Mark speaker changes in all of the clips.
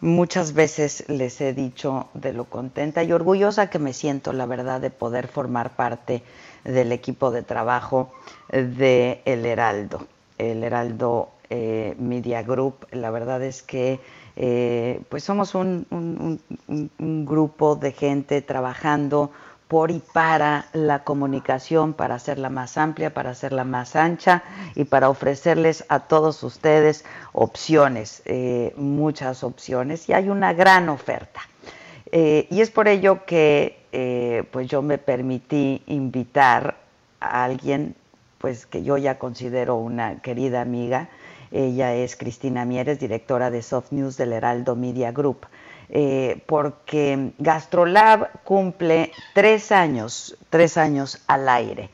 Speaker 1: Muchas veces les he dicho de lo contenta y orgullosa que me siento, la verdad, de poder formar parte del equipo de trabajo de El Heraldo. El Heraldo eh, Media Group, la verdad es que eh, pues somos un, grupo de gente trabajando por y para la comunicación, para hacerla más amplia, para hacerla más ancha y para ofrecerles a todos ustedes opciones, eh, muchas opciones, y hay una gran oferta. Eh, y es por ello que eh, pues yo me permití invitar a alguien pues que yo ya considero una querida amiga. Ella es Cristina Mieres, directora de Soft News del Heraldo Media Group. Eh, porque GastroLab cumple tres años, tres años al aire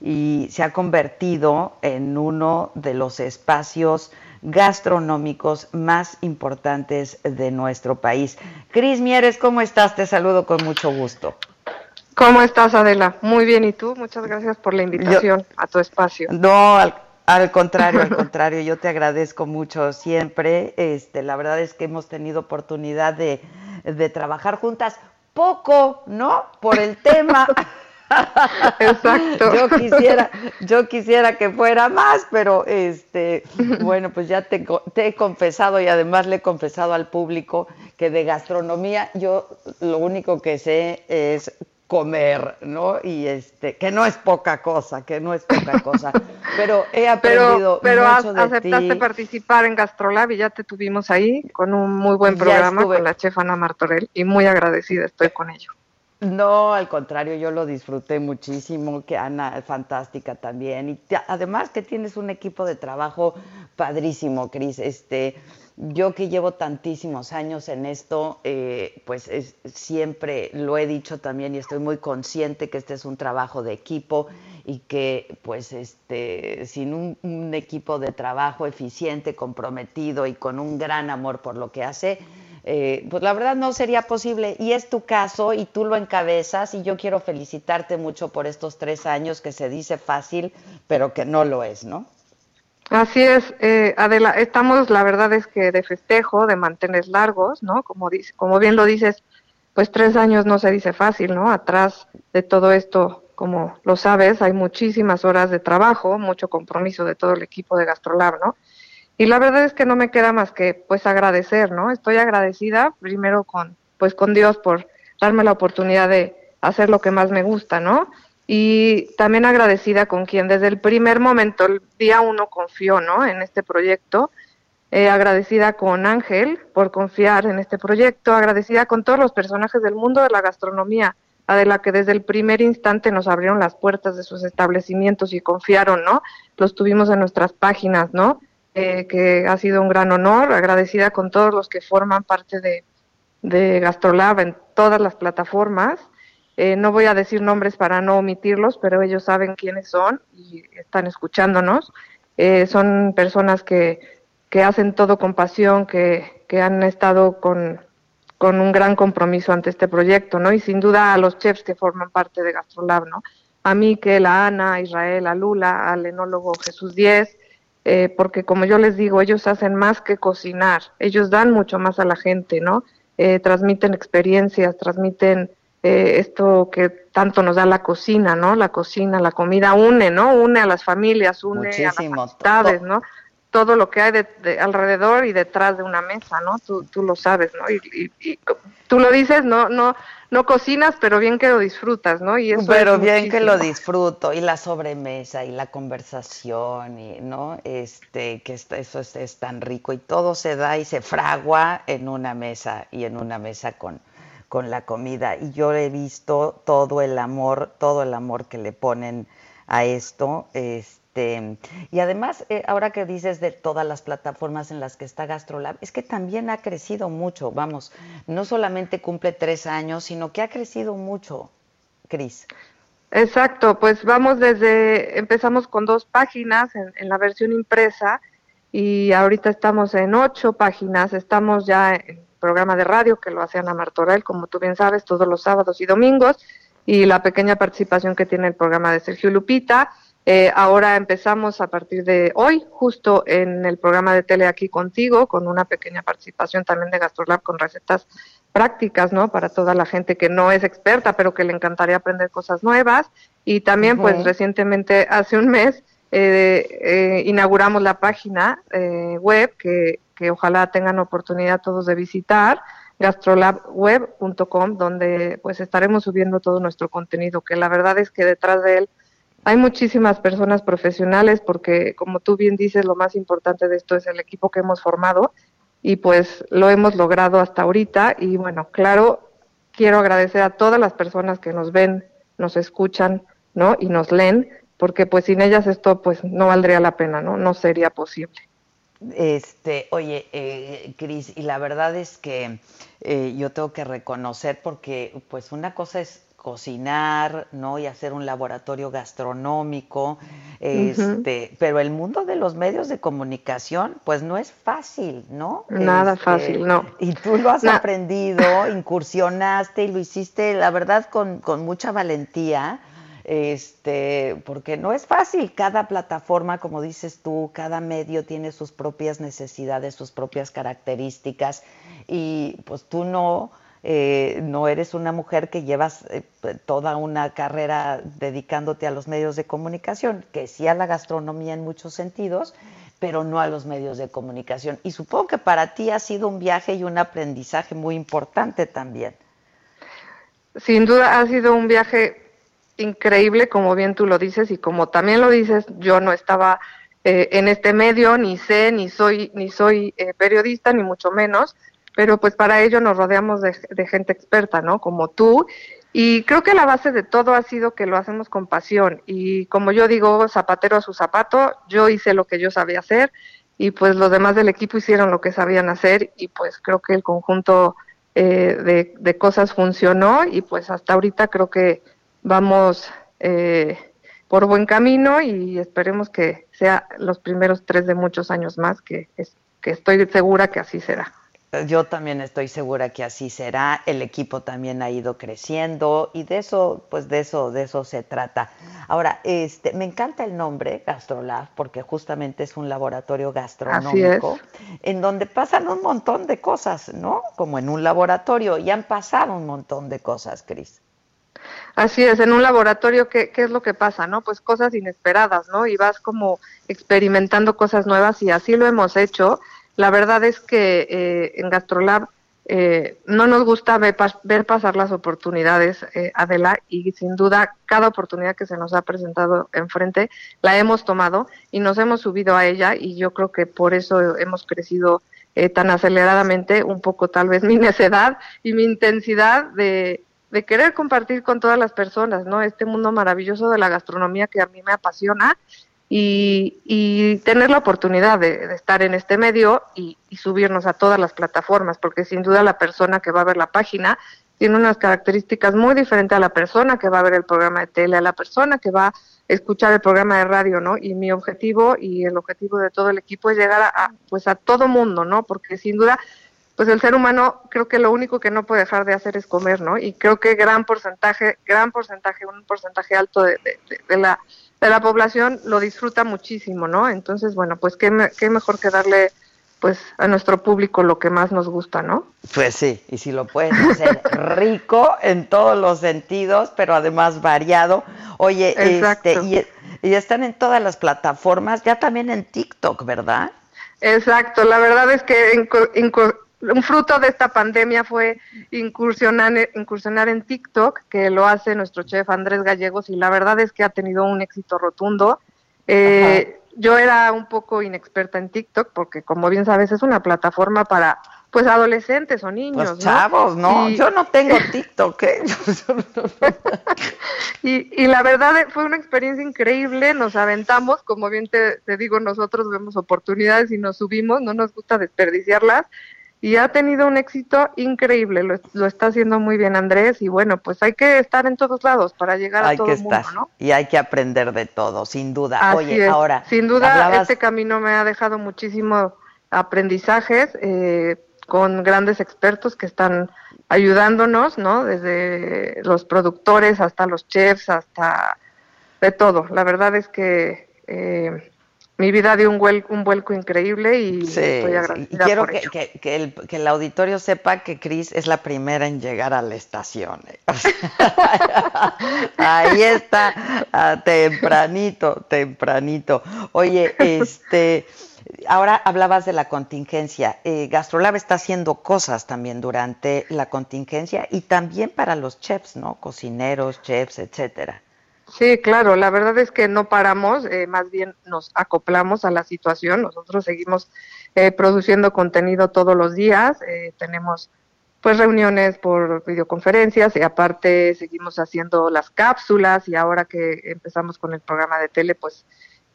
Speaker 1: y se ha convertido en uno de los espacios gastronómicos más importantes de nuestro país. Cris Mieres, ¿cómo estás? Te saludo con mucho gusto.
Speaker 2: ¿Cómo estás, Adela? Muy bien, ¿y tú? Muchas gracias por la invitación Yo, a tu espacio.
Speaker 1: No, al, al contrario, al contrario, yo te agradezco mucho siempre. Este, la verdad es que hemos tenido oportunidad de, de trabajar juntas poco, ¿no? Por el tema.
Speaker 2: Exacto.
Speaker 1: Yo quisiera, yo quisiera que fuera más, pero este, bueno, pues ya te, te, he confesado y además le he confesado al público que de gastronomía yo lo único que sé es comer, ¿no? Y este, que no es poca cosa, que no es poca cosa, pero he aprendido
Speaker 2: pero, pero
Speaker 1: mucho de
Speaker 2: aceptaste
Speaker 1: ti.
Speaker 2: participar en Gastrolab y ya te tuvimos ahí con un muy buen programa con la chef Ana Martorell y muy agradecida estoy con ello.
Speaker 1: No, al contrario, yo lo disfruté muchísimo, que Ana es fantástica también. Y además que tienes un equipo de trabajo padrísimo, Cris, este yo que llevo tantísimos años en esto, eh, pues es, siempre lo he dicho también y estoy muy consciente que este es un trabajo de equipo y que pues este sin un equipo de trabajo eficiente, comprometido y con un gran amor por lo que hace, eh, pues la verdad no sería posible. Y es tu caso y tú lo encabezas y yo quiero felicitarte mucho por estos tres años que se dice fácil, pero que no lo es, ¿no?
Speaker 2: Así es, eh, Adela, estamos, la verdad es que de festejo, de mantener largos, ¿no? Como, dice, como bien lo dices, pues tres años no se dice fácil, ¿no? Atrás de todo esto, como lo sabes, hay muchísimas horas de trabajo, mucho compromiso de todo el equipo de Gastrolab, ¿no? Y la verdad es que no me queda más que, pues, agradecer, ¿no? Estoy agradecida primero con, pues, con Dios por darme la oportunidad de hacer lo que más me gusta, ¿no? y también agradecida con quien desde el primer momento, el día uno, confió ¿no? en este proyecto, eh, agradecida con Ángel por confiar en este proyecto, agradecida con todos los personajes del mundo de la gastronomía, a de la que desde el primer instante nos abrieron las puertas de sus establecimientos y confiaron, ¿no? Los tuvimos en nuestras páginas, ¿no? Eh, que ha sido un gran honor, agradecida con todos los que forman parte de, de Gastrolab en todas las plataformas, eh, no voy a decir nombres para no omitirlos, pero ellos saben quiénes son y están escuchándonos. Eh, son personas que, que, hacen todo con pasión, que, que han estado con, con, un gran compromiso ante este proyecto, ¿no? Y sin duda a los chefs que forman parte de Gastrolab, ¿no? A Miquel, a Ana, a Israel, a Lula, al enólogo Jesús Díez, eh, porque como yo les digo, ellos hacen más que cocinar, ellos dan mucho más a la gente, ¿no? transmiten experiencias, transmiten eh, esto que tanto nos da la cocina, ¿no? La cocina, la comida une, ¿no? Une a las familias, une
Speaker 1: Muchísimo.
Speaker 2: a las amistades, ¿no? Todo lo que hay de, de, alrededor y detrás de una mesa, ¿no? Tú, tú lo sabes, ¿no? Y, y, y, tú lo dices, no, no, no cocinas, pero bien que lo disfrutas, ¿no? Y eso
Speaker 1: pero
Speaker 2: es
Speaker 1: bien
Speaker 2: muchísimo.
Speaker 1: que lo disfruto y la sobremesa y la conversación y, ¿no? Este, que eso es, es tan rico y todo se da y se fragua en una mesa y en una mesa con con la comida y yo he visto todo el amor, todo el amor que le ponen a esto, este, este, y además, eh, ahora que dices de todas las plataformas en las que está GastroLab, es que también ha crecido mucho, vamos, no solamente cumple tres años, sino que ha crecido mucho, Cris.
Speaker 2: Exacto, pues vamos desde, empezamos con dos páginas en, la versión impresa y ahorita estamos en ocho páginas, estamos ya en programa de radio que lo hace Ana Martorell, como tú bien sabes, todos los sábados y domingos, y la pequeña participación que tiene el programa de Sergio Lupita. Eh, ahora empezamos a partir de hoy, justo en el programa de tele aquí contigo, con una pequeña participación también de GastroLab con recetas prácticas, ¿no? Para toda la gente que no es experta, pero que le encantaría aprender cosas nuevas. Y también, pues recientemente, hace un mes, eh, eh, inauguramos la página web que, que ojalá tengan oportunidad todos de visitar, gastrolabweb.com, donde pues estaremos subiendo todo nuestro contenido, que la verdad es que detrás de él hay muchísimas personas profesionales porque, como tú bien dices, lo más importante de esto es el equipo que hemos formado y pues lo hemos logrado hasta ahorita y bueno, claro, quiero agradecer a todas las personas que nos ven, nos escuchan, ¿no? Y nos leen, porque pues sin ellas esto pues no valdría la pena, ¿no? No sería posible.
Speaker 1: Este, oye, eh, Cris, y la verdad es que eh, yo tengo que reconocer porque pues una cosa es cocinar, ¿no? Y hacer un laboratorio gastronómico, este, pero el mundo de los medios de comunicación, pues no es fácil, ¿no?
Speaker 2: Nada este, fácil, no.
Speaker 1: Y tú lo has aprendido, incursionaste y lo hiciste, la verdad, con, con mucha valentía este, porque no es fácil. Cada plataforma, como dices tú, cada medio tiene sus propias necesidades, sus propias características, y pues tú no, eh, no eres una mujer que llevas eh, toda una carrera dedicándote a los medios de comunicación, que sí a la gastronomía en muchos sentidos, pero no a los medios de comunicación. Y supongo que para ti ha sido un viaje y un aprendizaje muy importante también.
Speaker 2: Sin duda ha sido un viaje increíble, como bien tú lo dices, y como también lo dices, yo no estaba eh, en este medio, ni sé, ni soy, ni soy periodista, ni mucho menos, pero pues para ello nos rodeamos de, gente experta, ¿no? Como tú. Y creo que la base de todo ha sido que lo hacemos con pasión. Y como yo digo, zapatero a su zapato, yo hice lo que yo sabía hacer y pues los demás del equipo hicieron lo que sabían hacer y pues creo que el conjunto eh, de, cosas funcionó y pues hasta ahorita creo que vamos eh, por buen camino y esperemos que sea los primeros tres de muchos años más, que, es, que estoy segura que así será.
Speaker 1: Yo también estoy segura que así será. El equipo también ha ido creciendo y de eso, pues de eso, de eso se trata. Ahora, este, me encanta el nombre Gastrolab porque justamente es un laboratorio gastronómico en donde pasan un montón de cosas, ¿no? Como en un laboratorio y han pasado un montón de cosas, Cris.
Speaker 2: Así es, en un laboratorio, ¿qué, ¿qué, es lo que pasa? no Pues cosas inesperadas, ¿no? Y vas como experimentando cosas nuevas y así lo hemos hecho la verdad es que eh, en GastroLab eh, no nos gusta ver, pasar las oportunidades, eh, Adela, y sin duda cada oportunidad que se nos ha presentado enfrente la hemos tomado y nos hemos subido a ella y yo creo que por eso hemos crecido tan aceleradamente, un poco tal vez mi necedad y mi intensidad de, de querer compartir con todas las personas, ¿no? Este mundo maravilloso de la gastronomía que a mí me apasiona y, tener la oportunidad de, estar en este medio y, subirnos a todas las plataformas, porque sin duda la persona que va a ver la página tiene unas características muy diferentes a la persona que va a ver el programa de tele, a la persona que va a escuchar el programa de radio, ¿no? Y mi objetivo y el objetivo de todo el equipo es llegar a, pues a todo mundo, ¿no? Porque sin duda pues el ser humano creo que lo único que no puede dejar de hacer es comer, ¿no? Y creo que gran porcentaje, gran porcentaje, un porcentaje alto de la de la población lo disfruta muchísimo, ¿no? Entonces, bueno, pues qué, qué mejor que darle pues a nuestro público lo que más nos gusta, ¿no?
Speaker 1: Pues sí, y si lo puedes hacer rico en todos los sentidos, pero además variado. Oye, este, y, y, están en todas las plataformas, ya también en TikTok, ¿verdad?
Speaker 2: Exacto, la verdad es que un fruto de esta pandemia fue incursionar, incursionar en TikTok, que lo hace nuestro chef Andrés Gallegos, y la verdad es que ha tenido un éxito rotundo. Eh, yo era un poco inexperta en TikTok, porque como bien sabes, es una plataforma para, pues adolescentes o niños.
Speaker 1: Chavos, ¿no? Yo no tengo TikTok. ¿eh?
Speaker 2: y, y, la verdad fue una experiencia increíble, nos aventamos, como bien te, te, digo, nosotros vemos oportunidades y nos subimos, no nos gusta desperdiciarlas. Y ha tenido un éxito increíble, lo, lo está haciendo muy bien Andrés y bueno, pues hay que estar en todos lados para llegar a todo el mundo, ¿no?
Speaker 1: Y hay que aprender de todo, sin duda. Oye, ahora...
Speaker 2: Sin duda, este camino me ha dejado muchísimo aprendizajes, eh, con grandes expertos que están ayudándonos, ¿no? Desde los productores hasta los chefs, hasta de todo. La verdad es que eh, mi vida dio un, vuelco, un vuelco increíble y estoy agradecida.
Speaker 1: quiero que, que, el, que, el, auditorio sepa que Cris es la primera en llegar a la estación. ¿eh? ahí está, tempranito, tempranito. Oye, este. Ahora hablabas de la contingencia. Eh, Gastrolab está haciendo cosas también durante la contingencia y también para los chefs, ¿no? Cocineros, chefs, etcétera.
Speaker 2: Sí, claro, la verdad es que no paramos, eh, más bien nos acoplamos a la situación. Nosotros seguimos eh, produciendo contenido todos los días, tenemos pues reuniones por videoconferencias y aparte seguimos haciendo las cápsulas y ahora que empezamos con el programa de tele, pues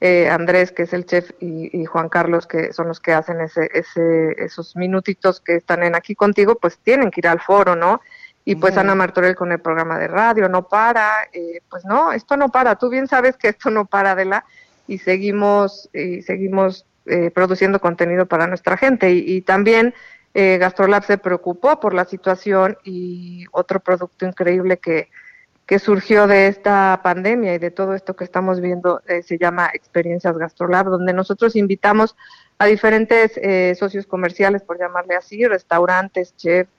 Speaker 2: eh, Andrés, que es el chef, y, Juan Carlos, que son los que hacen ese, ese, esos minutitos que están en aquí contigo, pues tienen que ir al foro, ¿no? Y pues Ana Martorell con el programa de radio, no para, eh, pues no, esto no para, tú bien sabes que esto no para, de la y seguimos, y seguimos eh, produciendo contenido para nuestra gente. Y, y también Gastrolab se preocupó por la situación y otro producto increíble que, que surgió de esta pandemia y de todo esto que estamos viendo eh, se llama Experiencias Gastrolab, donde nosotros invitamos a diferentes eh, socios comerciales, por llamarle así, restaurantes, chefs.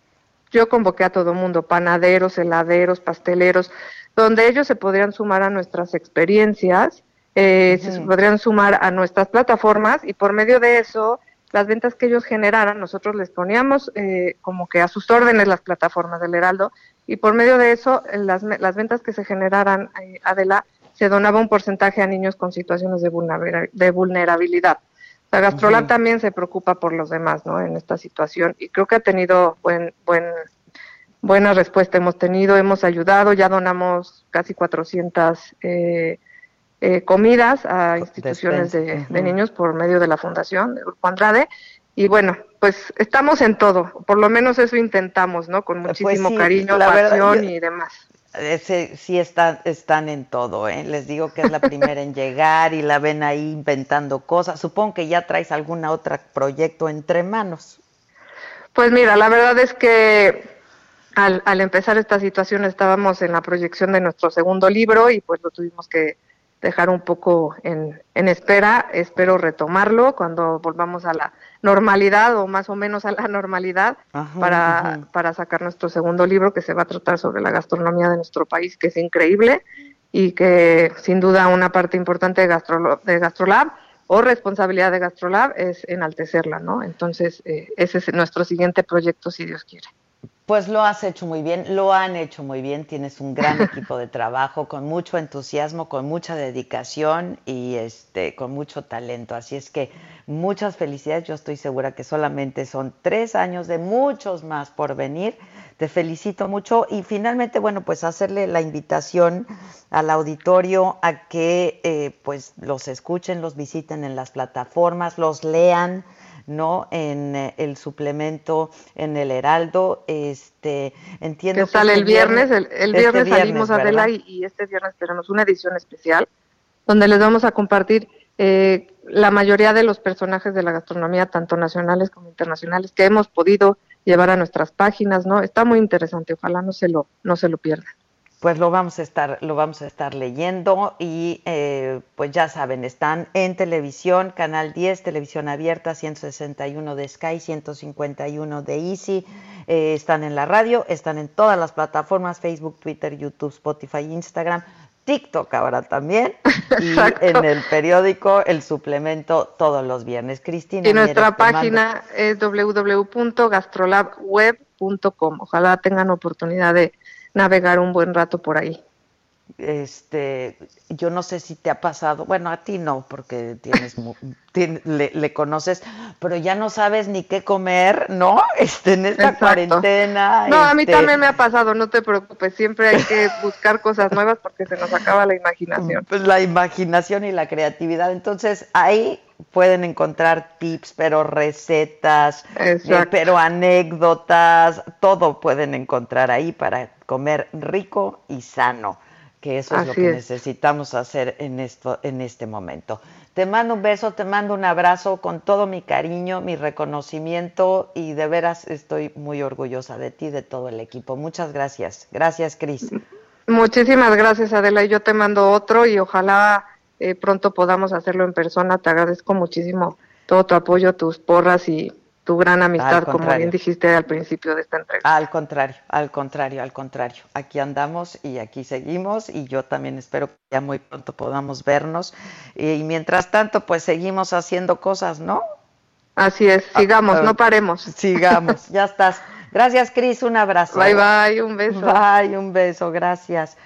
Speaker 2: Yo convoqué a todo mundo, panaderos, heladeros, pasteleros, donde ellos se podrían sumar a nuestras experiencias, eh, se podrían sumar a nuestras plataformas y por medio de eso las ventas que ellos generaran, nosotros les poníamos eh, como que a sus órdenes las plataformas del Heraldo y por medio de eso las, las ventas que se generaran, eh, Adela, se donaba un porcentaje a niños con situaciones de vulnerabilidad. La Gastrolab también se preocupa por los demás, ¿no? En esta situación y creo que ha tenido buen, buen, buena respuesta. Hemos tenido, hemos ayudado, ya donamos casi 400 eh, eh, comidas a instituciones de, niños por medio de la fundación de Grupo Andrade. Y bueno, pues estamos en todo, por lo menos eso intentamos, ¿no? Con pues muchísimo cariño, pasión y demás.
Speaker 1: sí están, están en todo, ¿eh? Les digo que es la primera en llegar y la ven ahí inventando cosas. Supongo que ya traes algún otro proyecto entre manos.
Speaker 2: Pues mira, la verdad es que al, al empezar esta situación estábamos en la proyección de nuestro segundo libro y pues lo tuvimos que dejar un poco en, en espera. Espero retomarlo cuando volvamos a la normalidad o más o menos a la normalidad para, para sacar nuestro segundo libro que se va a tratar sobre la gastronomía de nuestro país, que es increíble y que sin duda una parte importante de, Gastro, de Gastrolab o responsabilidad de Gastrolab es enaltecerla, ¿no? Entonces, eh, ese es nuestro siguiente proyecto, si Dios quiere.
Speaker 1: Pues lo has hecho muy bien, lo han hecho muy bien, tienes un gran equipo de trabajo con mucho entusiasmo, con mucha dedicación y este con mucho talento. Así es que muchas felicidades, yo estoy segura que solamente son tres años de muchos más por venir. Te felicito mucho y finalmente, bueno, pues hacerle la invitación al auditorio a que eh, pues los escuchen, los visiten en las plataformas, los lean ¿no? En eh, el suplemento en el Heraldo. Este, entiendo
Speaker 2: que, sale el viernes, el, este viernes, salimos a Adela y, y, este viernes tenemos una edición especial donde les vamos a compartir eh, la mayoría de los personajes de la gastronomía, tanto nacionales como internacionales, que hemos podido llevar a nuestras páginas, ¿no? Está muy interesante, ojalá no se lo, no se lo pierdan
Speaker 1: pues lo vamos a estar, lo vamos a estar leyendo y eh, pues ya saben, están en televisión, Canal 10, televisión abierta, 161 de Sky, 151 de Easy, eh, están en la radio, están en todas las plataformas, Facebook, Twitter, YouTube, Spotify, Instagram, TikTok ahora también, y en el periódico El Suplemento todos los viernes. Cristina.
Speaker 2: Y nuestra página es www.gastrolabweb.com. Ojalá tengan oportunidad de navegar un buen rato por ahí.
Speaker 1: Este, yo no sé si te ha pasado, bueno, a ti no, porque tienes, le, conoces, pero ya no sabes ni qué comer, ¿no? Este, en esta cuarentena.
Speaker 2: No, a mí
Speaker 1: este
Speaker 2: también me ha pasado, no te preocupes, siempre hay que buscar cosas nuevas porque se nos acaba la imaginación.
Speaker 1: Pues la imaginación y la creatividad. Entonces, ahí pueden encontrar tips, pero recetas, eh, pero anécdotas, todo pueden encontrar ahí para comer rico y sano que eso es lo que necesitamos hacer en esto en este momento. Te mando un beso, te mando un abrazo con todo mi cariño, mi reconocimiento y de veras estoy muy orgullosa de ti, de todo el equipo. Muchas gracias. Gracias, Cris.
Speaker 2: Muchísimas gracias, Adela. Y yo te mando otro y ojalá eh, pronto podamos hacerlo en persona. Te agradezco muchísimo todo tu apoyo, tus porras y tu gran amistad, como bien dijiste al principio de esta entrega.
Speaker 1: Al contrario, al contrario, al contrario. Aquí andamos y aquí seguimos y yo también espero que ya muy pronto podamos vernos. Y mientras tanto, pues seguimos haciendo cosas, ¿no?
Speaker 2: Así es, sigamos, no paremos.
Speaker 1: Sigamos, ya estás. Gracias, Cris, un abrazo.
Speaker 2: Bye, bye, un beso.
Speaker 1: Bye, un beso, gracias.